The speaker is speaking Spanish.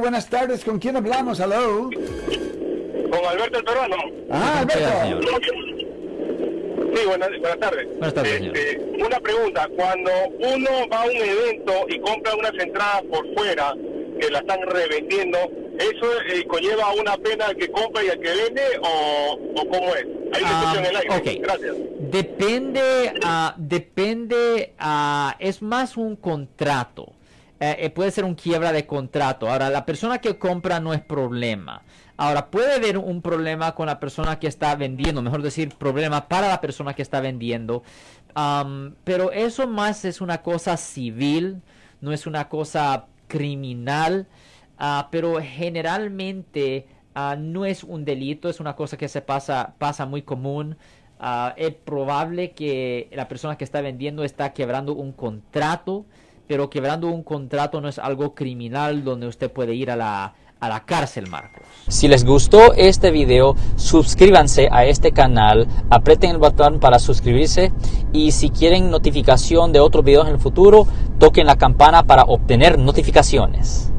buenas tardes. ¿Con quién hablamos? Hello. Con Alberto el Peruano. Ah, Alberto. Sí, buenas, buenas tardes. Buenas tardes, señor. Este, una pregunta, cuando uno va a un evento y compra unas entradas por fuera que la están revendiendo, ¿eso eh, conlleva una pena al que compra y al que vende o, o cómo es? Hay una Ah, discusión en el aire. ok. Gracias. Depende, ah, depende, ah, es más un contrato. Eh, eh, puede ser un quiebra de contrato. Ahora, la persona que compra no es problema. Ahora, puede haber un problema con la persona que está vendiendo, mejor decir, problema para la persona que está vendiendo. Pero eso más es una cosa civil, no es una cosa criminal. Ah, pero generalmente ah, no es un delito, es una cosa que se pasa, pasa muy común. Ah, es probable que la persona que está vendiendo está quebrando un contrato, pero quebrando un contrato no es algo criminal donde usted puede ir a la, a la cárcel, Marcos. Si les gustó este video, suscríbanse a este canal, aprieten el botón para suscribirse y si quieren notificación de otros videos en el futuro, toquen la campana para obtener notificaciones.